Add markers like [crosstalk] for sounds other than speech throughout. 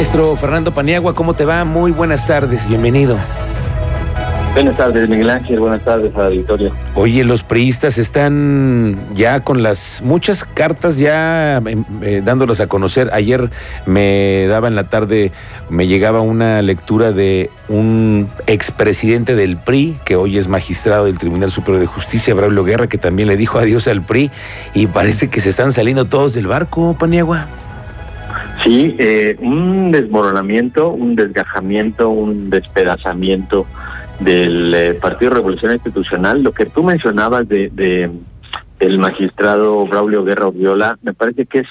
Maestro Fernando Paniagua, ¿cómo te va? Muy buenas tardes, bienvenido. Buenas tardes, Miguel Ángel. Buenas tardes a auditorio. Oye, los priistas están ya con las muchas cartas ya em, eh, dándolas a conocer. Ayer me daba en la tarde, me llegaba una lectura de un expresidente del PRI, que hoy es magistrado del Tribunal Superior de Justicia, Braulio Guerra, que también le dijo adiós al PRI y parece que se están saliendo todos del barco, Paniagua. Sí, eh, un desmoronamiento, un desgajamiento, un despedazamiento del eh, Partido Revolución Institucional. Lo que tú mencionabas de, de el magistrado Braulio Guerra Viola, me parece que es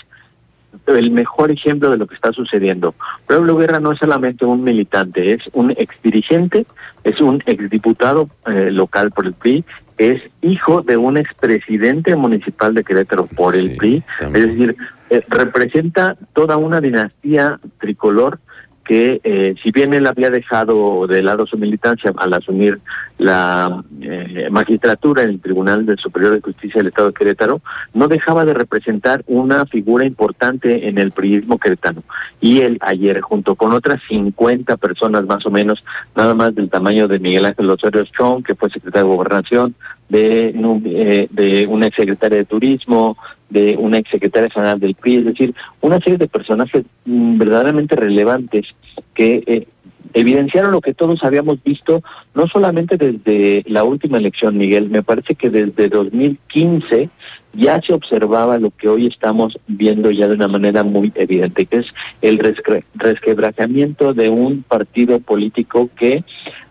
el mejor ejemplo de lo que está sucediendo. Braulio Guerra no es solamente un militante, es un exdirigente, es un exdiputado eh, local por el PRI, es hijo de un expresidente municipal de Querétaro por el PRI, es decir, eh, representa toda una dinastía tricolor que eh, si bien él había dejado de lado su militancia al asumir la eh, magistratura en el Tribunal del Superior de Justicia del Estado de Querétaro, no dejaba de representar una figura importante en el priismo queretano. Y él ayer, junto con otras 50 personas más o menos, nada más del tamaño de Miguel Ángel Osorio Strong, que fue secretario de Gobernación, de, eh, de una exsecretaria de Turismo, de una exsecretaria general del PRI, es decir, una serie de personajes mm, verdaderamente relevantes que eh, evidenciaron lo que todos habíamos visto, no solamente desde la última elección, Miguel, me parece que desde 2015 ya se observaba lo que hoy estamos viendo ya de una manera muy evidente, que es el resquebrajamiento de un partido político que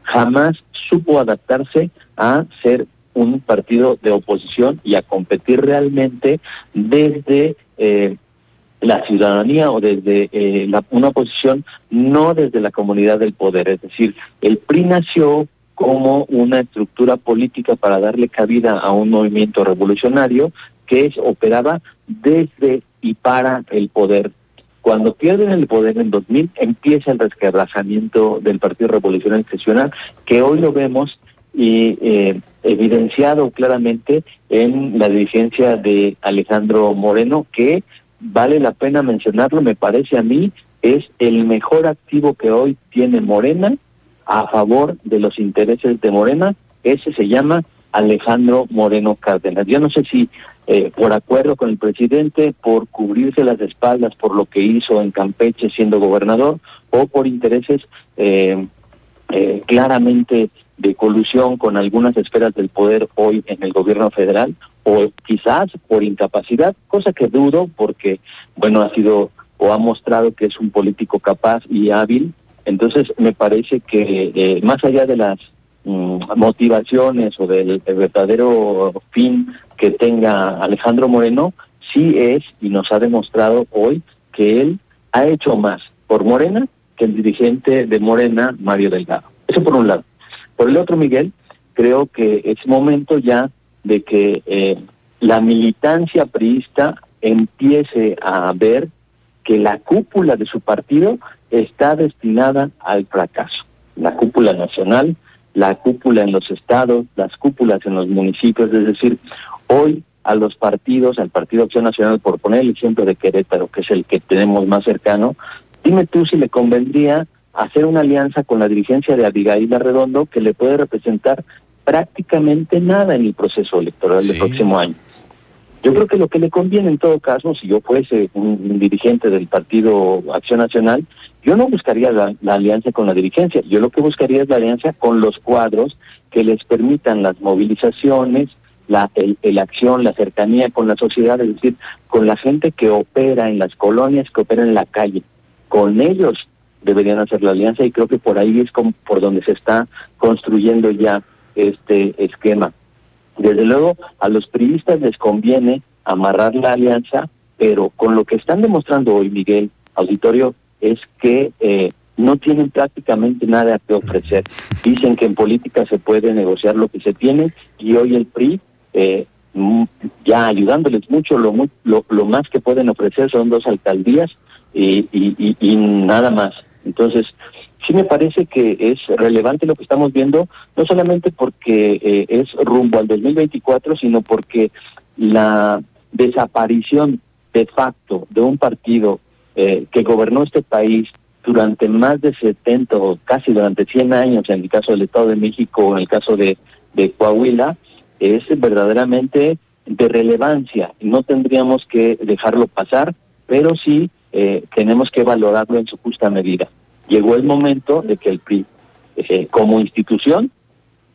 jamás supo adaptarse a ser un partido de oposición y a competir realmente desde eh, la ciudadanía o desde eh, una oposición, no desde la comunidad del poder. Es decir, el PRI nació como una estructura política para darle cabida a un movimiento revolucionario que es, operaba desde y para el poder. Cuando pierden el poder en 2000 empieza el resquebrajamiento del Partido Revolucionario Institucional, que hoy lo vemos y eh, evidenciado claramente en la dirigencia de Alejandro Moreno, que vale la pena mencionarlo, me parece a mí, es el mejor activo que hoy tiene Morena a favor de los intereses de Morena, ese se llama Alejandro Moreno Cárdenas. Yo no sé si eh, por acuerdo con el presidente, por cubrirse las espaldas por lo que hizo en Campeche siendo gobernador, o por intereses eh, eh, claramente de colusión con algunas esferas del poder hoy en el gobierno federal o quizás por incapacidad, cosa que dudo porque, bueno, ha sido o ha mostrado que es un político capaz y hábil. Entonces, me parece que eh, más allá de las mm, motivaciones o del verdadero fin que tenga Alejandro Moreno, sí es y nos ha demostrado hoy que él ha hecho más por Morena que el dirigente de Morena, Mario Delgado. Eso por un lado. Por el otro, Miguel, creo que es momento ya de que eh, la militancia priista empiece a ver que la cúpula de su partido está destinada al fracaso. La cúpula nacional, la cúpula en los estados, las cúpulas en los municipios, es decir, hoy a los partidos, al Partido Acción Nacional, por poner el ejemplo de Querétaro, que es el que tenemos más cercano, dime tú si le convendría hacer una alianza con la dirigencia de Abigail Arredondo que le puede representar prácticamente nada en el proceso electoral del próximo año. Yo creo que lo que le conviene en todo caso, si yo fuese un, dirigente del Partido Acción Nacional, yo no buscaría la, alianza con la dirigencia, yo lo que buscaría es la alianza con los cuadros que les permitan las movilizaciones, la el, acción, la cercanía con la sociedad, es decir, con la gente que opera en las colonias, que opera en la calle. Con ellos deberían hacer la alianza y creo que por ahí es como por donde se está construyendo ya este esquema. Desde luego, a los priistas les conviene amarrar la alianza, pero con lo que están demostrando hoy, Miguel, auditorio, es que eh, no tienen prácticamente nada que ofrecer. Dicen que en política se puede negociar lo que se tiene y hoy el PRI, eh, ya ayudándoles mucho, lo, lo, lo más que pueden ofrecer son dos alcaldías y, y nada más. Entonces, sí me parece que es relevante lo que estamos viendo, no solamente porque eh, es rumbo al 2024, sino porque la desaparición de facto de un partido eh, que gobernó este país durante más de 70 o casi durante 100 años, en el caso del Estado de México o en el caso de, de Coahuila, es verdaderamente de relevancia. No tendríamos que dejarlo pasar, pero sí eh, tenemos que valorarlo en su justa medida. Llegó el momento de que el PRI, eh, como institución,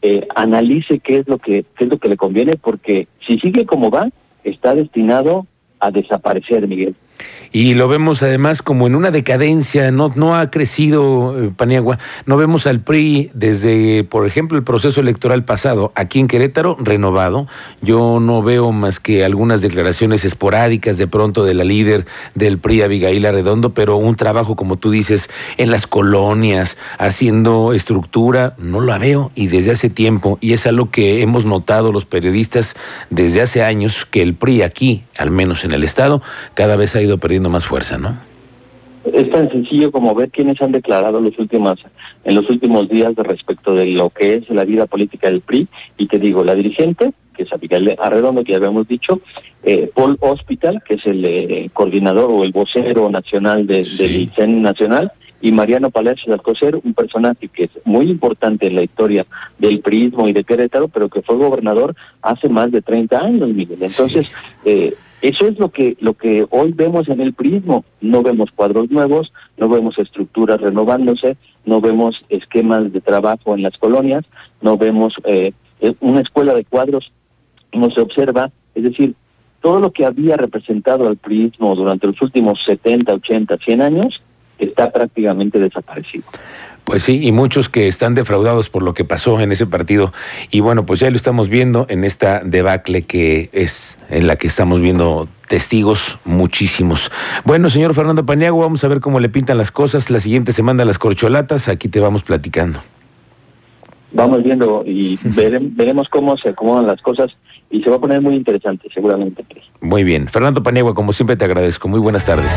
eh, analice qué es lo que qué es lo que le conviene, porque si sigue como va, está destinado a desaparecer, Miguel. Y lo vemos además como en una decadencia, no, no ha crecido eh, Paniagua, no vemos al PRI desde, por ejemplo, el proceso electoral pasado, aquí en Querétaro, renovado. Yo no veo más que algunas declaraciones esporádicas de pronto de la líder del PRI, Abigail Arredondo, pero un trabajo, como tú dices, en las colonias, haciendo estructura, no la veo y desde hace tiempo, y es algo que hemos notado los periodistas desde hace años, que el PRI aquí, al menos en el Estado, cada vez ha ido perdiendo más fuerza, ¿no? Es tan sencillo como ver quiénes han declarado los últimos, en los últimos días respecto de lo que es la vida política del PRI. Y te digo, la dirigente, que es Abigail Arredondo, que ya habíamos dicho, eh, Paul Hospital, que es el eh, coordinador o el vocero nacional del ICEN Nacional, y Mariano Palacios Alcocer, un personaje que es muy importante en la historia del PRIismo y de Querétaro, pero que fue gobernador hace más de 30 años, Miguel. Entonces, eh, eso es lo que, lo que hoy vemos en el prismo. No vemos cuadros nuevos, no vemos estructuras renovándose, no vemos esquemas de trabajo en las colonias, no vemos eh, una escuela de cuadros, no se observa. Es decir, todo lo que había representado al prismo durante los últimos 70, 80, 100 años está prácticamente desaparecido. Pues sí, y muchos que están defraudados por lo que pasó en ese partido. Y bueno, pues ya lo estamos viendo en esta debacle que es en la que estamos viendo testigos muchísimos. Bueno, señor Fernando Paniago, vamos a ver cómo le pintan las cosas. La siguiente semana las corcholatas, aquí te vamos platicando. Vamos viendo y [laughs] veremos cómo se acomodan las cosas y se va a poner muy interesante, seguramente. Muy bien. Fernando Paniagua, como siempre te agradezco. Muy buenas tardes.